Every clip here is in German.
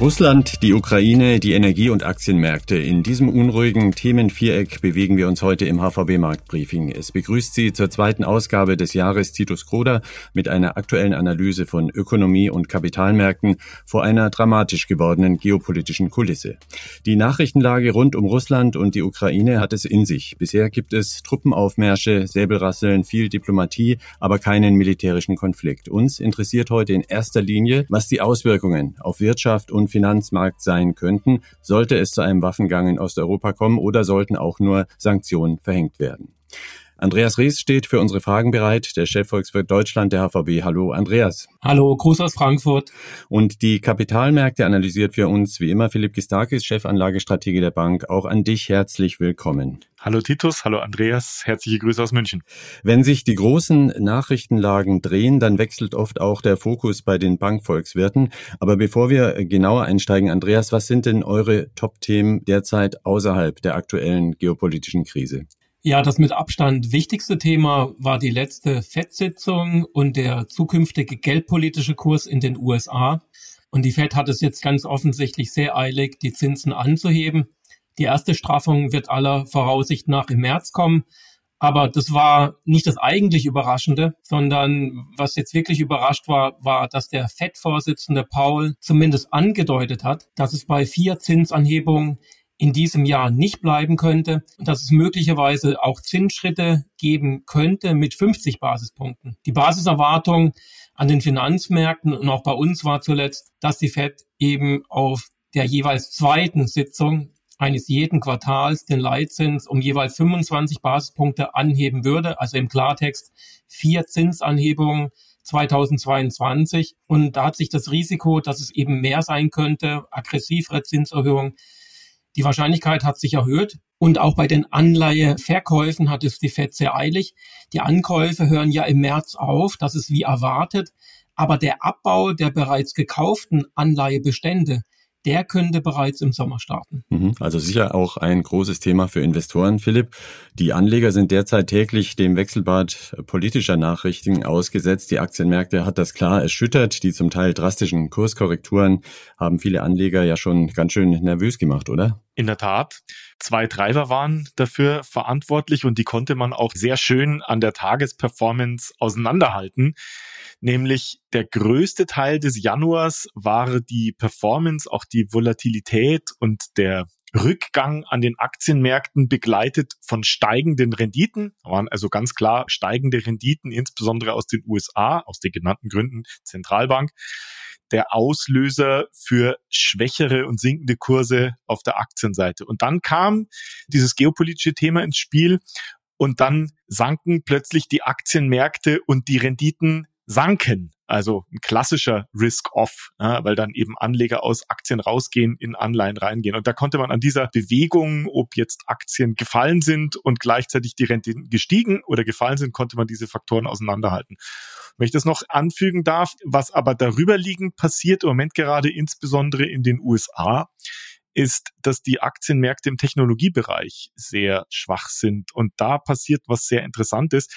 Russland, die Ukraine, die Energie- und Aktienmärkte. In diesem unruhigen Themenviereck bewegen wir uns heute im HVB-Marktbriefing. Es begrüßt Sie zur zweiten Ausgabe des Jahres Titus Kroder mit einer aktuellen Analyse von Ökonomie und Kapitalmärkten vor einer dramatisch gewordenen geopolitischen Kulisse. Die Nachrichtenlage rund um Russland und die Ukraine hat es in sich. Bisher gibt es Truppenaufmärsche, Säbelrasseln, viel Diplomatie, aber keinen militärischen Konflikt. Uns interessiert heute in erster Linie, was die Auswirkungen auf Wirtschaft und Finanzmarkt sein könnten, sollte es zu einem Waffengang in Osteuropa kommen oder sollten auch nur Sanktionen verhängt werden. Andreas Rees steht für unsere Fragen bereit, der Chefvolkswirt Deutschland der HVB. Hallo Andreas. Hallo, Gruß aus Frankfurt. Und die Kapitalmärkte analysiert für uns wie immer Philipp Gistakis, Chefanlagestratege der Bank. Auch an dich herzlich willkommen. Hallo Titus, hallo Andreas, herzliche Grüße aus München. Wenn sich die großen Nachrichtenlagen drehen, dann wechselt oft auch der Fokus bei den Bankvolkswirten. Aber bevor wir genauer einsteigen, Andreas, was sind denn eure Top-Themen derzeit außerhalb der aktuellen geopolitischen Krise? Ja, das mit Abstand wichtigste Thema war die letzte FED-Sitzung und der zukünftige geldpolitische Kurs in den USA. Und die FED hat es jetzt ganz offensichtlich sehr eilig, die Zinsen anzuheben. Die erste Straffung wird aller Voraussicht nach im März kommen. Aber das war nicht das eigentlich Überraschende, sondern was jetzt wirklich überrascht war, war, dass der FED-Vorsitzende Paul zumindest angedeutet hat, dass es bei vier Zinsanhebungen in diesem Jahr nicht bleiben könnte und dass es möglicherweise auch Zinsschritte geben könnte mit 50 Basispunkten. Die Basiserwartung an den Finanzmärkten und auch bei uns war zuletzt, dass die Fed eben auf der jeweils zweiten Sitzung eines jeden Quartals den Leitzins um jeweils 25 Basispunkte anheben würde, also im Klartext vier Zinsanhebungen 2022. Und da hat sich das Risiko, dass es eben mehr sein könnte, aggressivere Zinserhöhungen, die Wahrscheinlichkeit hat sich erhöht. Und auch bei den Anleiheverkäufen hat es die FED sehr eilig. Die Ankäufe hören ja im März auf. Das ist wie erwartet. Aber der Abbau der bereits gekauften Anleihebestände, der könnte bereits im Sommer starten. Mhm. Also sicher auch ein großes Thema für Investoren, Philipp. Die Anleger sind derzeit täglich dem Wechselbad politischer Nachrichten ausgesetzt. Die Aktienmärkte hat das klar erschüttert. Die zum Teil drastischen Kurskorrekturen haben viele Anleger ja schon ganz schön nervös gemacht, oder? In der Tat. Zwei Treiber waren dafür verantwortlich und die konnte man auch sehr schön an der Tagesperformance auseinanderhalten nämlich der größte Teil des Januars war die Performance, auch die Volatilität und der Rückgang an den Aktienmärkten begleitet von steigenden Renditen. Da waren also ganz klar steigende Renditen, insbesondere aus den USA, aus den genannten Gründen Zentralbank, der Auslöser für schwächere und sinkende Kurse auf der Aktienseite. Und dann kam dieses geopolitische Thema ins Spiel und dann sanken plötzlich die Aktienmärkte und die Renditen sanken. Also ein klassischer Risk-Off, ja, weil dann eben Anleger aus Aktien rausgehen, in Anleihen reingehen. Und da konnte man an dieser Bewegung, ob jetzt Aktien gefallen sind und gleichzeitig die Renditen gestiegen oder gefallen sind, konnte man diese Faktoren auseinanderhalten. Wenn ich das noch anfügen darf, was aber darüber liegend passiert, im Moment gerade insbesondere in den USA, ist, dass die Aktienmärkte im Technologiebereich sehr schwach sind. Und da passiert was sehr Interessantes.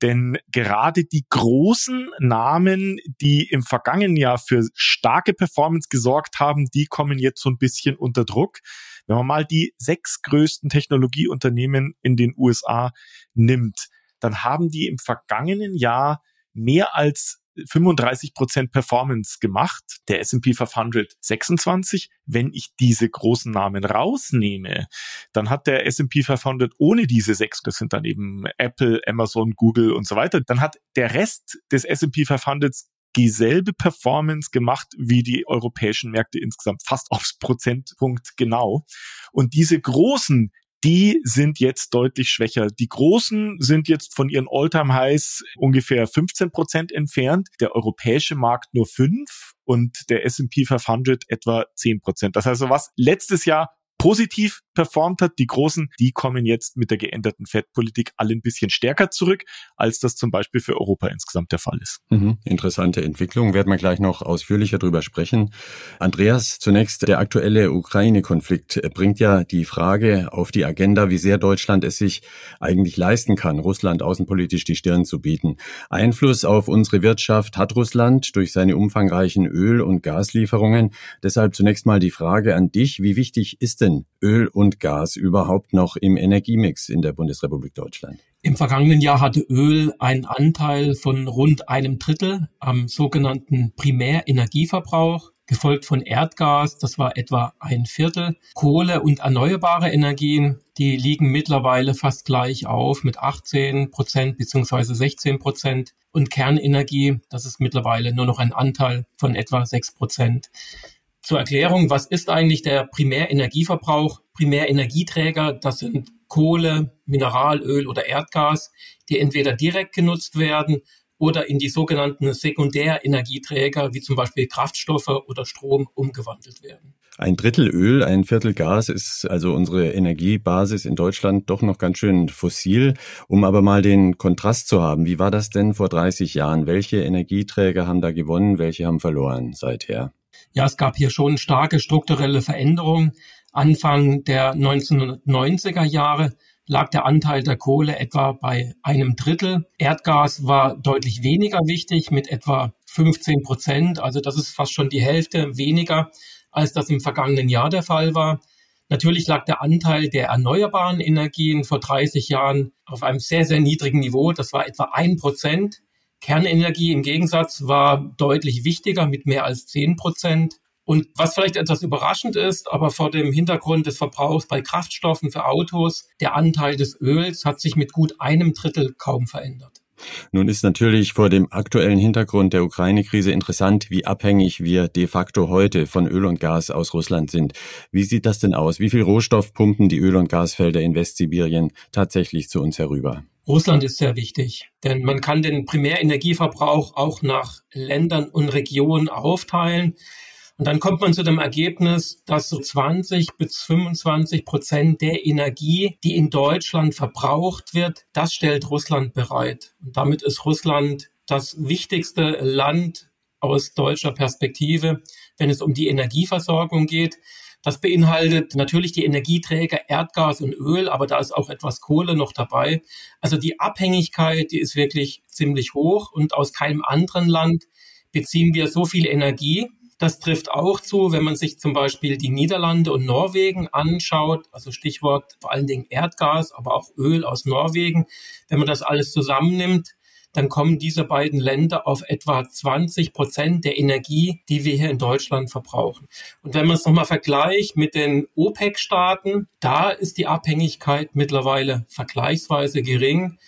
Denn gerade die großen Namen, die im vergangenen Jahr für starke Performance gesorgt haben, die kommen jetzt so ein bisschen unter Druck. Wenn man mal die sechs größten Technologieunternehmen in den USA nimmt, dann haben die im vergangenen Jahr mehr als 35 Prozent Performance gemacht, der S&P 500 26. Wenn ich diese großen Namen rausnehme, dann hat der S&P 500 ohne diese sechs, das sind dann eben Apple, Amazon, Google und so weiter, dann hat der Rest des S&P 500 dieselbe Performance gemacht wie die europäischen Märkte insgesamt, fast aufs Prozentpunkt genau. Und diese großen die sind jetzt deutlich schwächer. Die großen sind jetzt von ihren All-Time-Highs ungefähr 15 Prozent entfernt, der europäische Markt nur fünf und der S&P 500 etwa 10 Prozent. Das heißt, was letztes Jahr positiv performt hat. Die großen, die kommen jetzt mit der geänderten Fettpolitik alle ein bisschen stärker zurück, als das zum Beispiel für Europa insgesamt der Fall ist. Mhm, interessante Entwicklung, werden wir gleich noch ausführlicher drüber sprechen. Andreas, zunächst der aktuelle Ukraine-Konflikt bringt ja die Frage auf die Agenda, wie sehr Deutschland es sich eigentlich leisten kann, Russland außenpolitisch die Stirn zu bieten. Einfluss auf unsere Wirtschaft hat Russland durch seine umfangreichen Öl- und Gaslieferungen. Deshalb zunächst mal die Frage an dich, wie wichtig ist denn Öl und Gas überhaupt noch im Energiemix in der Bundesrepublik Deutschland? Im vergangenen Jahr hatte Öl einen Anteil von rund einem Drittel am sogenannten Primärenergieverbrauch, gefolgt von Erdgas, das war etwa ein Viertel. Kohle und erneuerbare Energien, die liegen mittlerweile fast gleich auf mit 18 Prozent beziehungsweise 16 Prozent. Und Kernenergie, das ist mittlerweile nur noch ein Anteil von etwa 6 Prozent. Zur Erklärung, was ist eigentlich der Primärenergieverbrauch? Primärenergieträger, das sind Kohle, Mineralöl oder Erdgas, die entweder direkt genutzt werden oder in die sogenannten Sekundärenergieträger wie zum Beispiel Kraftstoffe oder Strom umgewandelt werden. Ein Drittel Öl, ein Viertel Gas ist also unsere Energiebasis in Deutschland doch noch ganz schön fossil. Um aber mal den Kontrast zu haben, wie war das denn vor 30 Jahren? Welche Energieträger haben da gewonnen, welche haben verloren seither? Ja, es gab hier schon starke strukturelle Veränderungen. Anfang der 1990er Jahre lag der Anteil der Kohle etwa bei einem Drittel. Erdgas war deutlich weniger wichtig mit etwa 15 Prozent. Also das ist fast schon die Hälfte weniger, als das im vergangenen Jahr der Fall war. Natürlich lag der Anteil der erneuerbaren Energien vor 30 Jahren auf einem sehr, sehr niedrigen Niveau. Das war etwa ein Prozent. Kernenergie im Gegensatz war deutlich wichtiger mit mehr als 10 Prozent. Und was vielleicht etwas überraschend ist, aber vor dem Hintergrund des Verbrauchs bei Kraftstoffen für Autos, der Anteil des Öls hat sich mit gut einem Drittel kaum verändert. Nun ist natürlich vor dem aktuellen Hintergrund der Ukraine-Krise interessant, wie abhängig wir de facto heute von Öl und Gas aus Russland sind. Wie sieht das denn aus? Wie viel Rohstoff pumpen die Öl- und Gasfelder in Westsibirien tatsächlich zu uns herüber? Russland ist sehr wichtig, denn man kann den Primärenergieverbrauch auch nach Ländern und Regionen aufteilen. Und dann kommt man zu dem Ergebnis, dass so 20 bis 25 Prozent der Energie, die in Deutschland verbraucht wird, das stellt Russland bereit. Und damit ist Russland das wichtigste Land aus deutscher Perspektive, wenn es um die Energieversorgung geht. Das beinhaltet natürlich die Energieträger Erdgas und Öl, aber da ist auch etwas Kohle noch dabei. Also die Abhängigkeit, die ist wirklich ziemlich hoch und aus keinem anderen Land beziehen wir so viel Energie das trifft auch zu, wenn man sich zum Beispiel die Niederlande und Norwegen anschaut, also Stichwort vor allen Dingen Erdgas, aber auch Öl aus Norwegen. Wenn man das alles zusammennimmt, dann kommen diese beiden Länder auf etwa 20 Prozent der Energie, die wir hier in Deutschland verbrauchen. Und wenn man es nochmal vergleicht mit den OPEC-Staaten, da ist die Abhängigkeit mittlerweile vergleichsweise gering.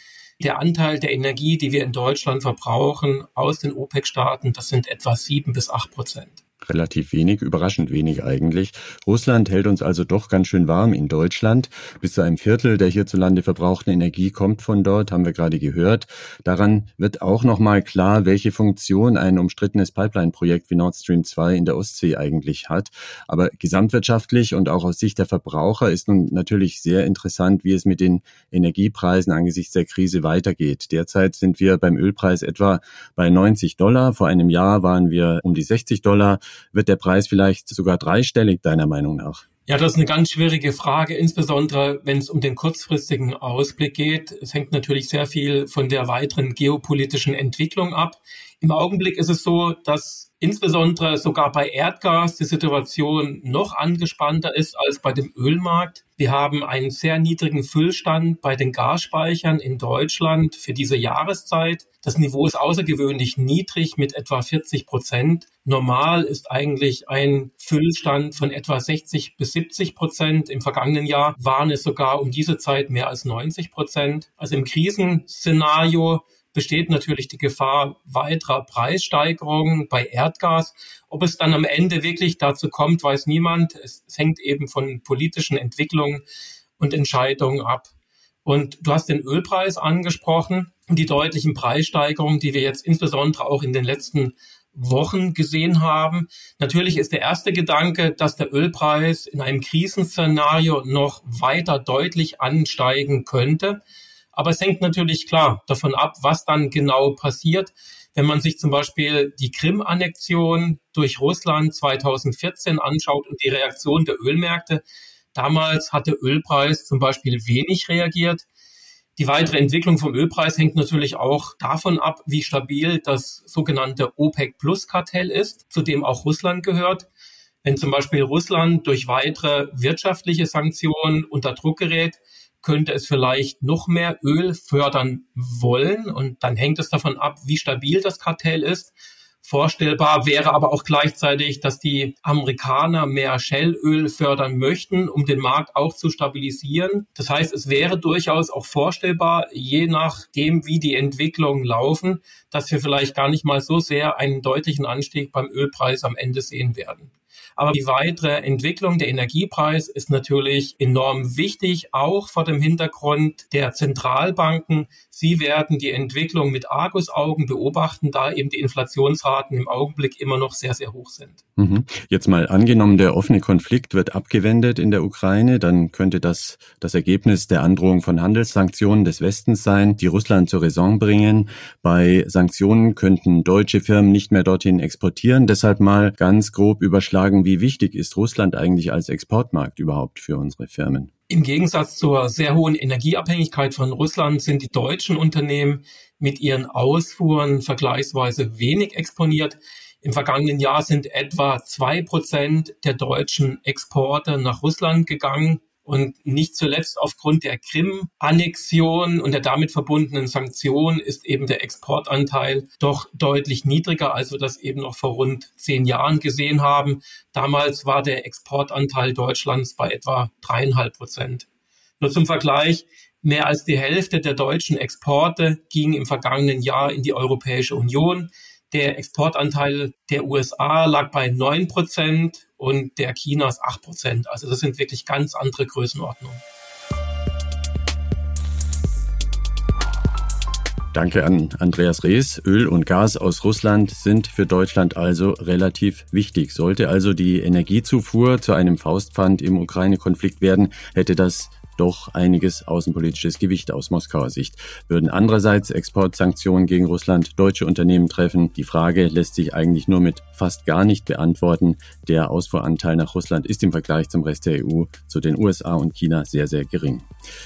Der Anteil der Energie, die wir in Deutschland verbrauchen aus den OPEC-Staaten, das sind etwa sieben bis acht Prozent relativ wenig, überraschend wenig eigentlich. Russland hält uns also doch ganz schön warm in Deutschland. Bis zu einem Viertel der hierzulande verbrauchten Energie kommt von dort, haben wir gerade gehört. Daran wird auch nochmal klar, welche Funktion ein umstrittenes Pipeline-Projekt wie Nord Stream 2 in der Ostsee eigentlich hat. Aber gesamtwirtschaftlich und auch aus Sicht der Verbraucher ist nun natürlich sehr interessant, wie es mit den Energiepreisen angesichts der Krise weitergeht. Derzeit sind wir beim Ölpreis etwa bei 90 Dollar. Vor einem Jahr waren wir um die 60 Dollar wird der Preis vielleicht sogar dreistellig deiner Meinung nach? Ja, das ist eine ganz schwierige Frage, insbesondere wenn es um den kurzfristigen Ausblick geht. Es hängt natürlich sehr viel von der weiteren geopolitischen Entwicklung ab. Im Augenblick ist es so, dass insbesondere sogar bei Erdgas die Situation noch angespannter ist als bei dem Ölmarkt. Wir haben einen sehr niedrigen Füllstand bei den Gasspeichern in Deutschland für diese Jahreszeit. Das Niveau ist außergewöhnlich niedrig mit etwa 40 Prozent. Normal ist eigentlich ein Füllstand von etwa 60 bis 70 Prozent. Im vergangenen Jahr waren es sogar um diese Zeit mehr als 90 Prozent. Also im Krisenszenario besteht natürlich die Gefahr weiterer Preissteigerungen bei Erdgas. Ob es dann am Ende wirklich dazu kommt, weiß niemand. Es, hängt eben von politischen Entwicklungen und Entscheidungen ab. Und du hast den Ölpreis angesprochen und die deutlichen Preissteigerungen, die wir jetzt insbesondere auch in den letzten Wochen gesehen haben. Natürlich ist der erste Gedanke, dass der Ölpreis in einem Krisenszenario noch weiter deutlich ansteigen könnte. Aber es hängt natürlich klar davon ab, was dann genau passiert. Wenn man sich zum Beispiel die Krim-Annexion durch Russland 2014 anschaut und die Reaktion der Ölmärkte, damals hat der Ölpreis zum Beispiel wenig reagiert. Die weitere Entwicklung vom Ölpreis hängt natürlich auch davon ab, wie stabil das sogenannte OPEC-Plus-Kartell ist, zu dem auch Russland gehört. Wenn zum Beispiel Russland durch weitere wirtschaftliche Sanktionen unter Druck gerät, könnte es vielleicht noch mehr Öl fördern wollen. Und dann hängt es davon ab, wie stabil das Kartell ist. Vorstellbar wäre aber auch gleichzeitig, dass die Amerikaner mehr Shellöl fördern möchten, um den Markt auch zu stabilisieren. Das heißt, es wäre durchaus auch vorstellbar, je nachdem, wie die Entwicklungen laufen, dass wir vielleicht gar nicht mal so sehr einen deutlichen Anstieg beim Ölpreis am Ende sehen werden. Aber die weitere Entwicklung der Energiepreis ist natürlich enorm wichtig, auch vor dem Hintergrund der Zentralbanken. Sie werden die Entwicklung mit Argusaugen beobachten, da eben die Inflationsraten im Augenblick immer noch sehr, sehr hoch sind. Mhm. Jetzt mal angenommen, der offene Konflikt wird abgewendet in der Ukraine, dann könnte das das Ergebnis der Androhung von Handelssanktionen des Westens sein, die Russland zur Raison bringen. Bei Sanktionen könnten deutsche Firmen nicht mehr dorthin exportieren. Deshalb mal ganz grob überschlagen, wie wichtig ist Russland eigentlich als Exportmarkt überhaupt für unsere Firmen? Im Gegensatz zur sehr hohen Energieabhängigkeit von Russland sind die deutschen Unternehmen mit ihren Ausfuhren vergleichsweise wenig exponiert. Im vergangenen Jahr sind etwa zwei Prozent der deutschen Exporte nach Russland gegangen. Und nicht zuletzt aufgrund der Krim-Annexion und der damit verbundenen Sanktionen ist eben der Exportanteil doch deutlich niedriger, als wir das eben noch vor rund zehn Jahren gesehen haben. Damals war der Exportanteil Deutschlands bei etwa dreieinhalb Prozent. Nur zum Vergleich, mehr als die Hälfte der deutschen Exporte ging im vergangenen Jahr in die Europäische Union. Der Exportanteil der USA lag bei neun Prozent und der Chinas acht Prozent. Also das sind wirklich ganz andere Größenordnungen. Danke an Andreas Rees. Öl und Gas aus Russland sind für Deutschland also relativ wichtig. Sollte also die Energiezufuhr zu einem Faustpfand im Ukraine-Konflikt werden, hätte das doch einiges außenpolitisches Gewicht aus Moskauer Sicht. Würden andererseits Exportsanktionen gegen Russland deutsche Unternehmen treffen? Die Frage lässt sich eigentlich nur mit fast gar nicht beantworten. Der Ausfuhranteil nach Russland ist im Vergleich zum Rest der EU zu den USA und China sehr, sehr gering.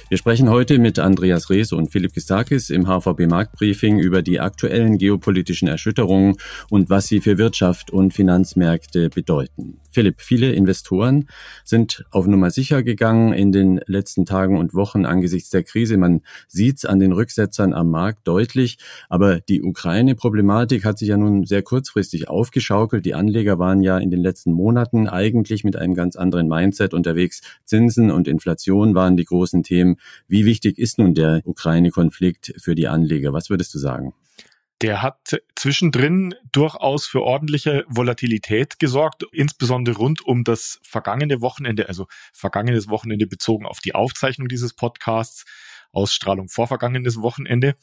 Wir sprechen heute mit Andreas Rees und Philipp Gistakis im HVB Marktbriefing über die aktuellen geopolitischen Erschütterungen und was sie für Wirtschaft und Finanzmärkte bedeuten. Philipp, viele Investoren sind auf Nummer sicher gegangen in den letzten Tagen und Wochen angesichts der Krise. Man sieht es an den Rücksetzern am Markt deutlich. Aber die Ukraine-Problematik hat sich ja nun sehr kurzfristig aufgeschaukelt. Die Anleger waren ja in den letzten Monaten eigentlich mit einem ganz anderen Mindset unterwegs. Zinsen und Inflation waren die großen Themen. Wie wichtig ist nun der Ukraine-Konflikt für die Anleger? Was würdest du sagen? Der hat zwischendrin durchaus für ordentliche Volatilität gesorgt, insbesondere rund um das vergangene Wochenende, also vergangenes Wochenende bezogen auf die Aufzeichnung dieses Podcasts, Ausstrahlung vor vergangenes Wochenende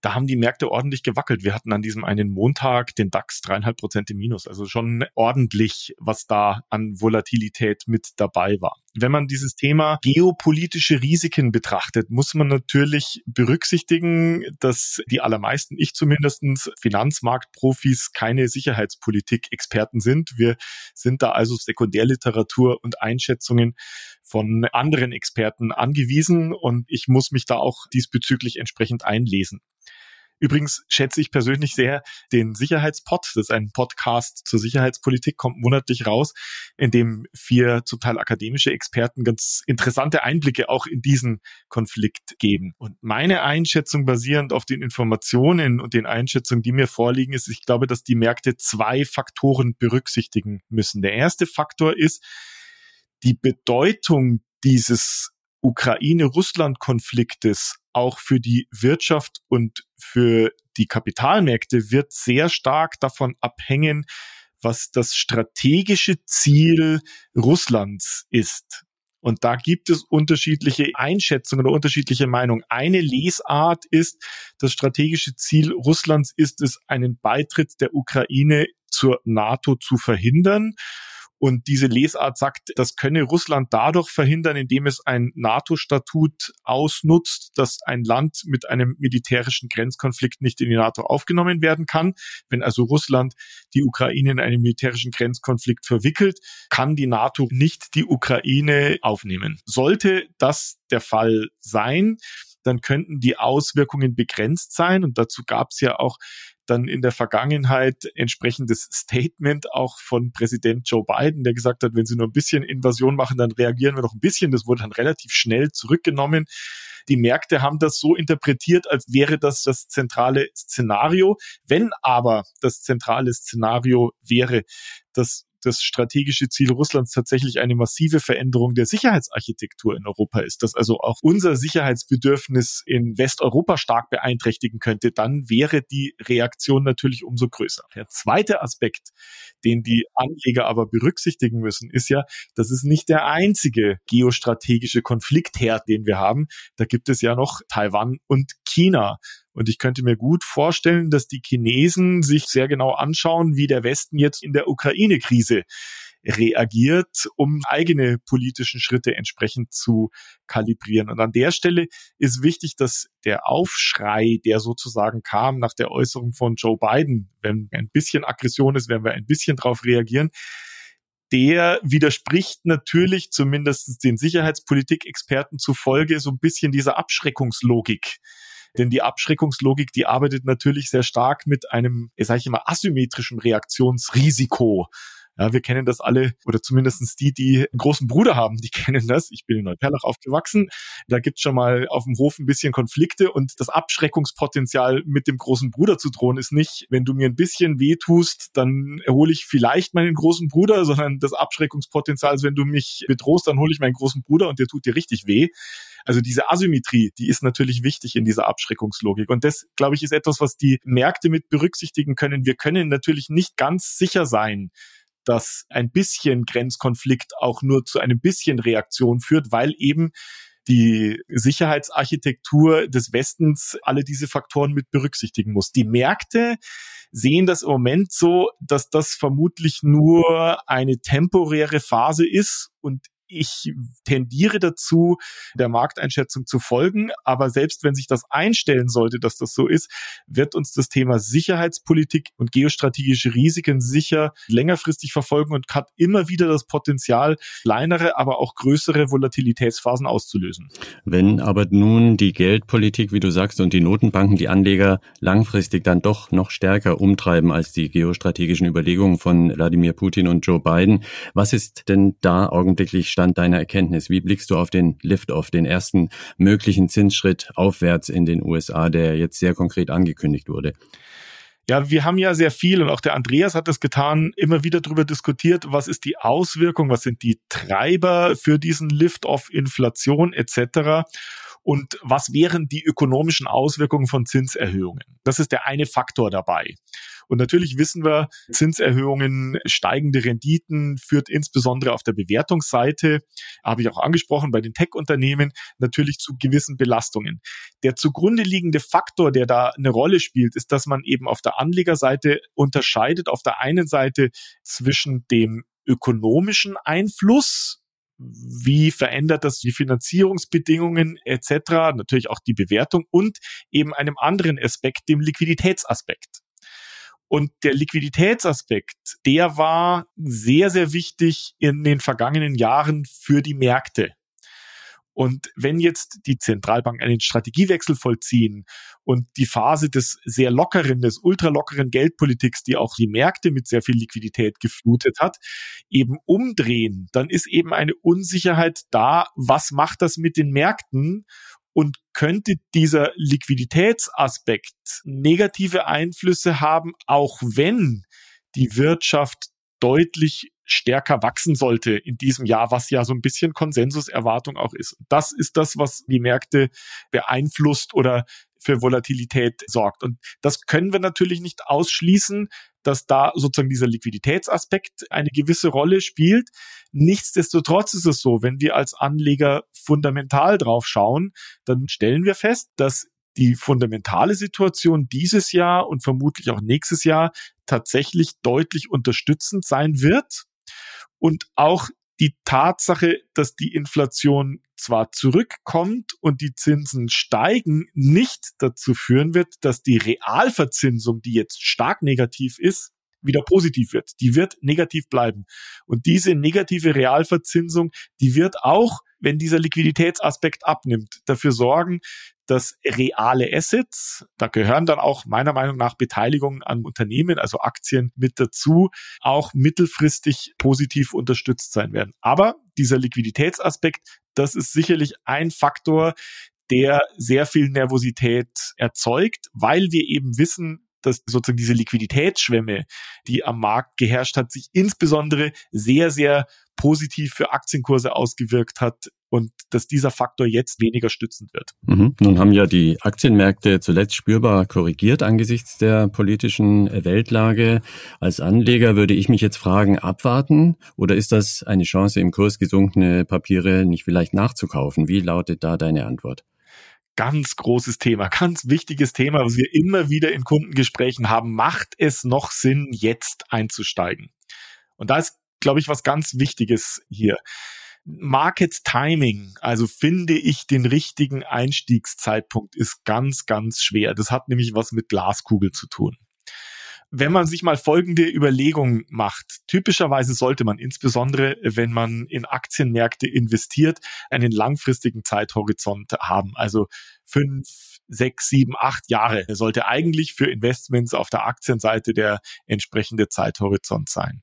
da haben die Märkte ordentlich gewackelt. Wir hatten an diesem einen Montag den DAX dreieinhalb Prozent im Minus. Also schon ordentlich, was da an Volatilität mit dabei war. Wenn man dieses Thema geopolitische Risiken betrachtet, muss man natürlich berücksichtigen, dass die allermeisten, ich zumindestens Finanzmarktprofis keine Sicherheitspolitik-Experten sind. Wir sind da also Sekundärliteratur und Einschätzungen von anderen Experten angewiesen und ich muss mich da auch diesbezüglich entsprechend einlesen. Übrigens schätze ich persönlich sehr den Sicherheitspod. Das ist ein Podcast zur Sicherheitspolitik, kommt monatlich raus, in dem vier zum Teil akademische Experten ganz interessante Einblicke auch in diesen Konflikt geben. Und meine Einschätzung basierend auf den Informationen und den Einschätzungen, die mir vorliegen, ist, ich glaube, dass die Märkte zwei Faktoren berücksichtigen müssen. Der erste Faktor ist die Bedeutung dieses Ukraine-Russland-Konfliktes auch für die Wirtschaft und für die Kapitalmärkte wird sehr stark davon abhängen, was das strategische Ziel Russlands ist. Und da gibt es unterschiedliche Einschätzungen oder unterschiedliche Meinungen. Eine Lesart ist, das strategische Ziel Russlands ist es, einen Beitritt der Ukraine zur NATO zu verhindern. Und diese Lesart sagt, das könne Russland dadurch verhindern, indem es ein NATO-Statut ausnutzt, dass ein Land mit einem militärischen Grenzkonflikt nicht in die NATO aufgenommen werden kann. Wenn also Russland die Ukraine in einen militärischen Grenzkonflikt verwickelt, kann die NATO nicht die Ukraine aufnehmen. Sollte das der Fall sein, dann könnten die Auswirkungen begrenzt sein. Und dazu gab es ja auch dann in der Vergangenheit entsprechendes Statement auch von Präsident Joe Biden, der gesagt hat, wenn sie nur ein bisschen Invasion machen, dann reagieren wir noch ein bisschen. Das wurde dann relativ schnell zurückgenommen. Die Märkte haben das so interpretiert, als wäre das das zentrale Szenario. Wenn aber das zentrale Szenario wäre, dass das strategische Ziel Russlands tatsächlich eine massive Veränderung der Sicherheitsarchitektur in Europa ist, dass also auch unser Sicherheitsbedürfnis in Westeuropa stark beeinträchtigen könnte, dann wäre die Reaktion natürlich umso größer. Der zweite Aspekt, den die Anleger aber berücksichtigen müssen, ist ja, das ist nicht der einzige geostrategische Konfliktherd, den wir haben. Da gibt es ja noch Taiwan und China. Und ich könnte mir gut vorstellen, dass die Chinesen sich sehr genau anschauen, wie der Westen jetzt in der Ukraine-Krise reagiert, um eigene politischen Schritte entsprechend zu kalibrieren. Und an der Stelle ist wichtig, dass der Aufschrei, der sozusagen kam nach der Äußerung von Joe Biden, wenn ein bisschen Aggression ist, werden wir ein bisschen darauf reagieren, der widerspricht natürlich zumindest den Sicherheitspolitik-Experten zufolge so ein bisschen dieser Abschreckungslogik denn die Abschreckungslogik, die arbeitet natürlich sehr stark mit einem, sage ich immer, asymmetrischen Reaktionsrisiko. Ja, wir kennen das alle, oder zumindestens die, die einen großen Bruder haben, die kennen das. Ich bin in Neuperlach aufgewachsen. Da gibt's schon mal auf dem Hof ein bisschen Konflikte und das Abschreckungspotenzial mit dem großen Bruder zu drohen ist nicht, wenn du mir ein bisschen weh tust, dann erhole ich vielleicht meinen großen Bruder, sondern das Abschreckungspotenzial ist, wenn du mich bedrohst, dann hole ich meinen großen Bruder und der tut dir richtig weh. Also diese Asymmetrie, die ist natürlich wichtig in dieser Abschreckungslogik. Und das, glaube ich, ist etwas, was die Märkte mit berücksichtigen können. Wir können natürlich nicht ganz sicher sein, dass ein bisschen Grenzkonflikt auch nur zu einem bisschen Reaktion führt, weil eben die Sicherheitsarchitektur des Westens alle diese Faktoren mit berücksichtigen muss. Die Märkte sehen das im Moment so, dass das vermutlich nur eine temporäre Phase ist und ich tendiere dazu, der Markteinschätzung zu folgen. Aber selbst wenn sich das einstellen sollte, dass das so ist, wird uns das Thema Sicherheitspolitik und geostrategische Risiken sicher längerfristig verfolgen und hat immer wieder das Potenzial, kleinere, aber auch größere Volatilitätsphasen auszulösen. Wenn aber nun die Geldpolitik, wie du sagst, und die Notenbanken die Anleger langfristig dann doch noch stärker umtreiben als die geostrategischen Überlegungen von Wladimir Putin und Joe Biden, was ist denn da augenblicklich Stand deiner Erkenntnis? Wie blickst du auf den Lift-Off, den ersten möglichen Zinsschritt aufwärts in den USA, der jetzt sehr konkret angekündigt wurde? Ja, wir haben ja sehr viel und auch der Andreas hat das getan, immer wieder darüber diskutiert, was ist die Auswirkung, was sind die Treiber für diesen Lift-Off, Inflation etc und was wären die ökonomischen Auswirkungen von Zinserhöhungen. Das ist der eine Faktor dabei. Und natürlich wissen wir, Zinserhöhungen, steigende Renditen führt insbesondere auf der Bewertungsseite, habe ich auch angesprochen, bei den Tech-Unternehmen natürlich zu gewissen Belastungen. Der zugrunde liegende Faktor, der da eine Rolle spielt, ist, dass man eben auf der Anlegerseite unterscheidet, auf der einen Seite zwischen dem ökonomischen Einfluss, wie verändert das die Finanzierungsbedingungen etc., natürlich auch die Bewertung und eben einem anderen Aspekt, dem Liquiditätsaspekt. Und der Liquiditätsaspekt, der war sehr, sehr wichtig in den vergangenen Jahren für die Märkte. Und wenn jetzt die Zentralbank einen Strategiewechsel vollziehen und die Phase des sehr lockeren, des ultralockeren Geldpolitiks, die auch die Märkte mit sehr viel Liquidität geflutet hat, eben umdrehen, dann ist eben eine Unsicherheit da. Was macht das mit den Märkten? Und könnte dieser Liquiditätsaspekt negative Einflüsse haben, auch wenn die Wirtschaft deutlich stärker wachsen sollte in diesem Jahr, was ja so ein bisschen Konsensuserwartung auch ist. Das ist das, was die Märkte beeinflusst oder für Volatilität sorgt. Und das können wir natürlich nicht ausschließen, dass da sozusagen dieser Liquiditätsaspekt eine gewisse Rolle spielt. Nichtsdestotrotz ist es so, wenn wir als Anleger fundamental drauf schauen, dann stellen wir fest, dass die fundamentale Situation dieses Jahr und vermutlich auch nächstes Jahr tatsächlich deutlich unterstützend sein wird und auch die Tatsache, dass die Inflation zwar zurückkommt und die Zinsen steigen, nicht dazu führen wird, dass die Realverzinsung, die jetzt stark negativ ist, wieder positiv wird. Die wird negativ bleiben. Und diese negative Realverzinsung, die wird auch, wenn dieser Liquiditätsaspekt abnimmt, dafür sorgen, dass reale Assets, da gehören dann auch meiner Meinung nach Beteiligungen an Unternehmen, also Aktien mit dazu, auch mittelfristig positiv unterstützt sein werden. Aber dieser Liquiditätsaspekt, das ist sicherlich ein Faktor, der sehr viel Nervosität erzeugt, weil wir eben wissen, dass sozusagen diese Liquiditätsschwemme, die am Markt geherrscht hat, sich insbesondere sehr, sehr positiv für Aktienkurse ausgewirkt hat und dass dieser Faktor jetzt weniger stützend wird. Mhm. Nun haben ja die Aktienmärkte zuletzt spürbar korrigiert angesichts der politischen Weltlage. Als Anleger würde ich mich jetzt fragen, abwarten oder ist das eine Chance, im Kurs gesunkene Papiere nicht vielleicht nachzukaufen? Wie lautet da deine Antwort? Ganz großes Thema, ganz wichtiges Thema, was wir immer wieder in Kundengesprächen haben. Macht es noch Sinn, jetzt einzusteigen? Und da ist, glaube ich, was ganz Wichtiges hier. Market Timing, also finde ich den richtigen Einstiegszeitpunkt, ist ganz, ganz schwer. Das hat nämlich was mit Glaskugel zu tun wenn man sich mal folgende Überlegung macht. Typischerweise sollte man insbesondere, wenn man in Aktienmärkte investiert, einen langfristigen Zeithorizont haben. Also fünf, sechs, sieben, acht Jahre sollte eigentlich für Investments auf der Aktienseite der entsprechende Zeithorizont sein.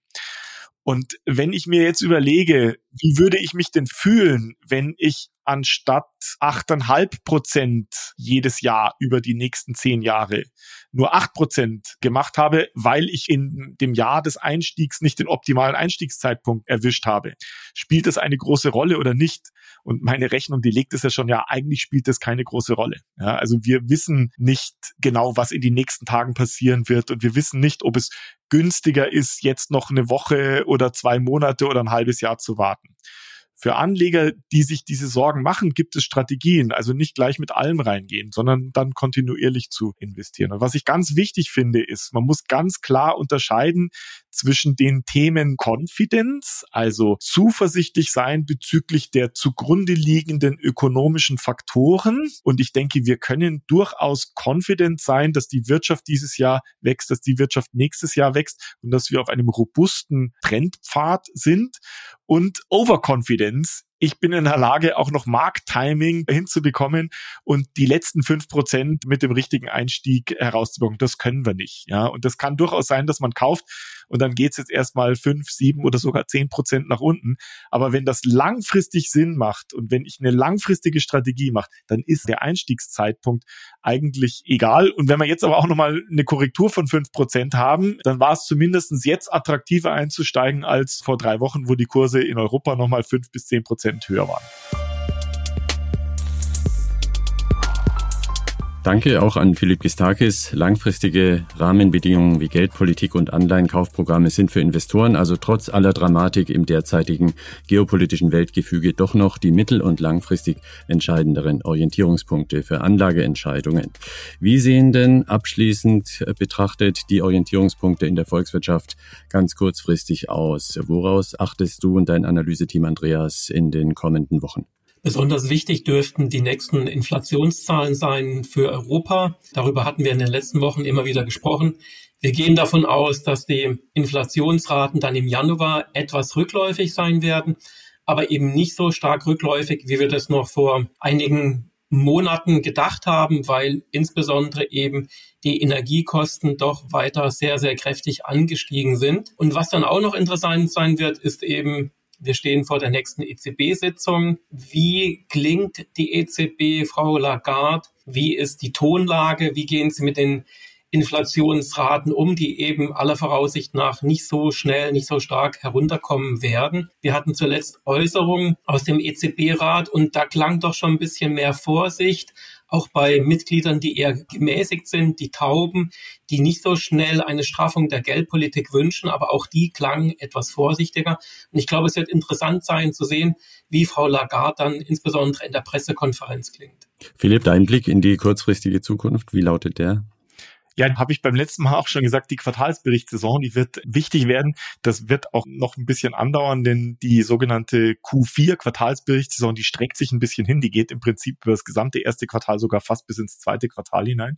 Und wenn ich mir jetzt überlege, wie würde ich mich denn fühlen, wenn ich anstatt achteinhalb Prozent jedes Jahr über die nächsten zehn Jahre nur acht Prozent gemacht habe, weil ich in dem Jahr des Einstiegs nicht den optimalen Einstiegszeitpunkt erwischt habe. Spielt das eine große Rolle oder nicht? Und meine Rechnung, die legt es ja schon, ja, eigentlich spielt das keine große Rolle. Ja, also wir wissen nicht genau, was in den nächsten Tagen passieren wird und wir wissen nicht, ob es günstiger ist, jetzt noch eine Woche oder zwei Monate oder ein halbes Jahr zu warten. Für Anleger, die sich diese Sorgen machen, gibt es Strategien, also nicht gleich mit allem reingehen, sondern dann kontinuierlich zu investieren. Und was ich ganz wichtig finde, ist, man muss ganz klar unterscheiden zwischen den Themen Confidence, also zuversichtlich sein bezüglich der zugrunde liegenden ökonomischen Faktoren. Und ich denke, wir können durchaus confident sein, dass die Wirtschaft dieses Jahr wächst, dass die Wirtschaft nächstes Jahr wächst und dass wir auf einem robusten Trendpfad sind. Und Overconfidence ich bin in der Lage, auch noch Markttiming hinzubekommen und die letzten fünf Prozent mit dem richtigen Einstieg herauszubekommen. Das können wir nicht. Ja, und das kann durchaus sein, dass man kauft und dann geht's jetzt erstmal fünf, sieben oder sogar zehn Prozent nach unten. Aber wenn das langfristig Sinn macht und wenn ich eine langfristige Strategie mache, dann ist der Einstiegszeitpunkt eigentlich egal. Und wenn wir jetzt aber auch nochmal eine Korrektur von fünf Prozent haben, dann war es zumindestens jetzt attraktiver einzusteigen als vor drei Wochen, wo die Kurse in Europa nochmal fünf bis zehn Prozent höher waren. Danke auch an Philipp Gistakis. Langfristige Rahmenbedingungen wie Geldpolitik und Anleihenkaufprogramme sind für Investoren also trotz aller Dramatik im derzeitigen geopolitischen Weltgefüge doch noch die mittel- und langfristig entscheidenderen Orientierungspunkte für Anlageentscheidungen. Wie sehen denn abschließend betrachtet die Orientierungspunkte in der Volkswirtschaft ganz kurzfristig aus? Woraus achtest du und dein Analyseteam Andreas in den kommenden Wochen? Besonders wichtig dürften die nächsten Inflationszahlen sein für Europa. Darüber hatten wir in den letzten Wochen immer wieder gesprochen. Wir gehen davon aus, dass die Inflationsraten dann im Januar etwas rückläufig sein werden, aber eben nicht so stark rückläufig, wie wir das noch vor einigen Monaten gedacht haben, weil insbesondere eben die Energiekosten doch weiter sehr, sehr kräftig angestiegen sind. Und was dann auch noch interessant sein wird, ist eben wir stehen vor der nächsten EZB-Sitzung. Wie klingt die EZB, Frau Lagarde? Wie ist die Tonlage? Wie gehen Sie mit den Inflationsraten um, die eben aller Voraussicht nach nicht so schnell, nicht so stark herunterkommen werden. Wir hatten zuletzt Äußerungen aus dem EZB-Rat und da klang doch schon ein bisschen mehr Vorsicht auch bei Mitgliedern, die eher gemäßigt sind, die Tauben, die nicht so schnell eine Straffung der Geldpolitik wünschen, aber auch die klangen etwas vorsichtiger. Und ich glaube, es wird interessant sein zu sehen, wie Frau Lagarde dann insbesondere in der Pressekonferenz klingt. Philipp, dein Blick in die kurzfristige Zukunft, wie lautet der? Ja, habe ich beim letzten Mal auch schon gesagt, die Quartalsberichtssaison, die wird wichtig werden. Das wird auch noch ein bisschen andauern, denn die sogenannte Q4 Quartalsberichtssaison, die streckt sich ein bisschen hin. Die geht im Prinzip über das gesamte erste Quartal sogar fast bis ins zweite Quartal hinein.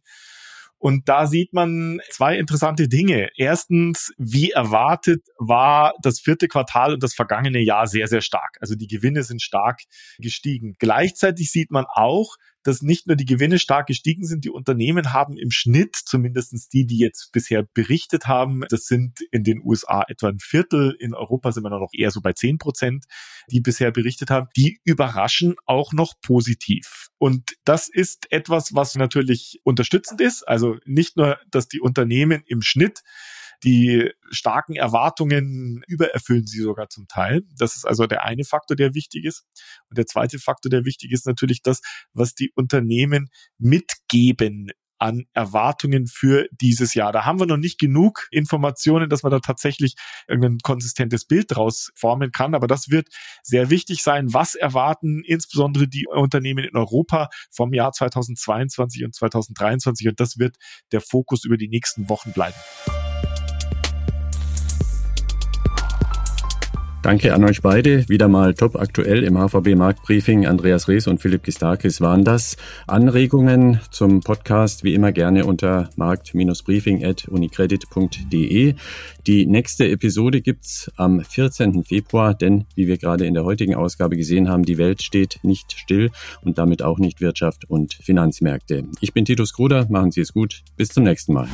Und da sieht man zwei interessante Dinge. Erstens, wie erwartet war das vierte Quartal und das vergangene Jahr sehr, sehr stark. Also die Gewinne sind stark gestiegen. Gleichzeitig sieht man auch, dass nicht nur die Gewinne stark gestiegen sind, die Unternehmen haben im Schnitt, zumindestens die, die jetzt bisher berichtet haben, das sind in den USA etwa ein Viertel, in Europa sind wir noch eher so bei zehn Prozent, die bisher berichtet haben, die überraschen auch noch positiv. Und das ist etwas, was natürlich unterstützend ist. Also nicht nur, dass die Unternehmen im Schnitt die starken Erwartungen übererfüllen sie sogar zum Teil. Das ist also der eine Faktor, der wichtig ist. Und der zweite Faktor, der wichtig ist, natürlich das, was die Unternehmen mitgeben an Erwartungen für dieses Jahr. Da haben wir noch nicht genug Informationen, dass man da tatsächlich irgendein konsistentes Bild draus formen kann. Aber das wird sehr wichtig sein. Was erwarten insbesondere die Unternehmen in Europa vom Jahr 2022 und 2023? Und das wird der Fokus über die nächsten Wochen bleiben. Danke an euch beide. Wieder mal top aktuell im HVB Marktbriefing. Andreas Rees und Philipp Gistakis waren das. Anregungen zum Podcast wie immer gerne unter markt-briefing.unicredit.de. Die nächste Episode gibt's am 14. Februar, denn wie wir gerade in der heutigen Ausgabe gesehen haben, die Welt steht nicht still und damit auch nicht Wirtschaft und Finanzmärkte. Ich bin Titus Gruder. Machen Sie es gut. Bis zum nächsten Mal.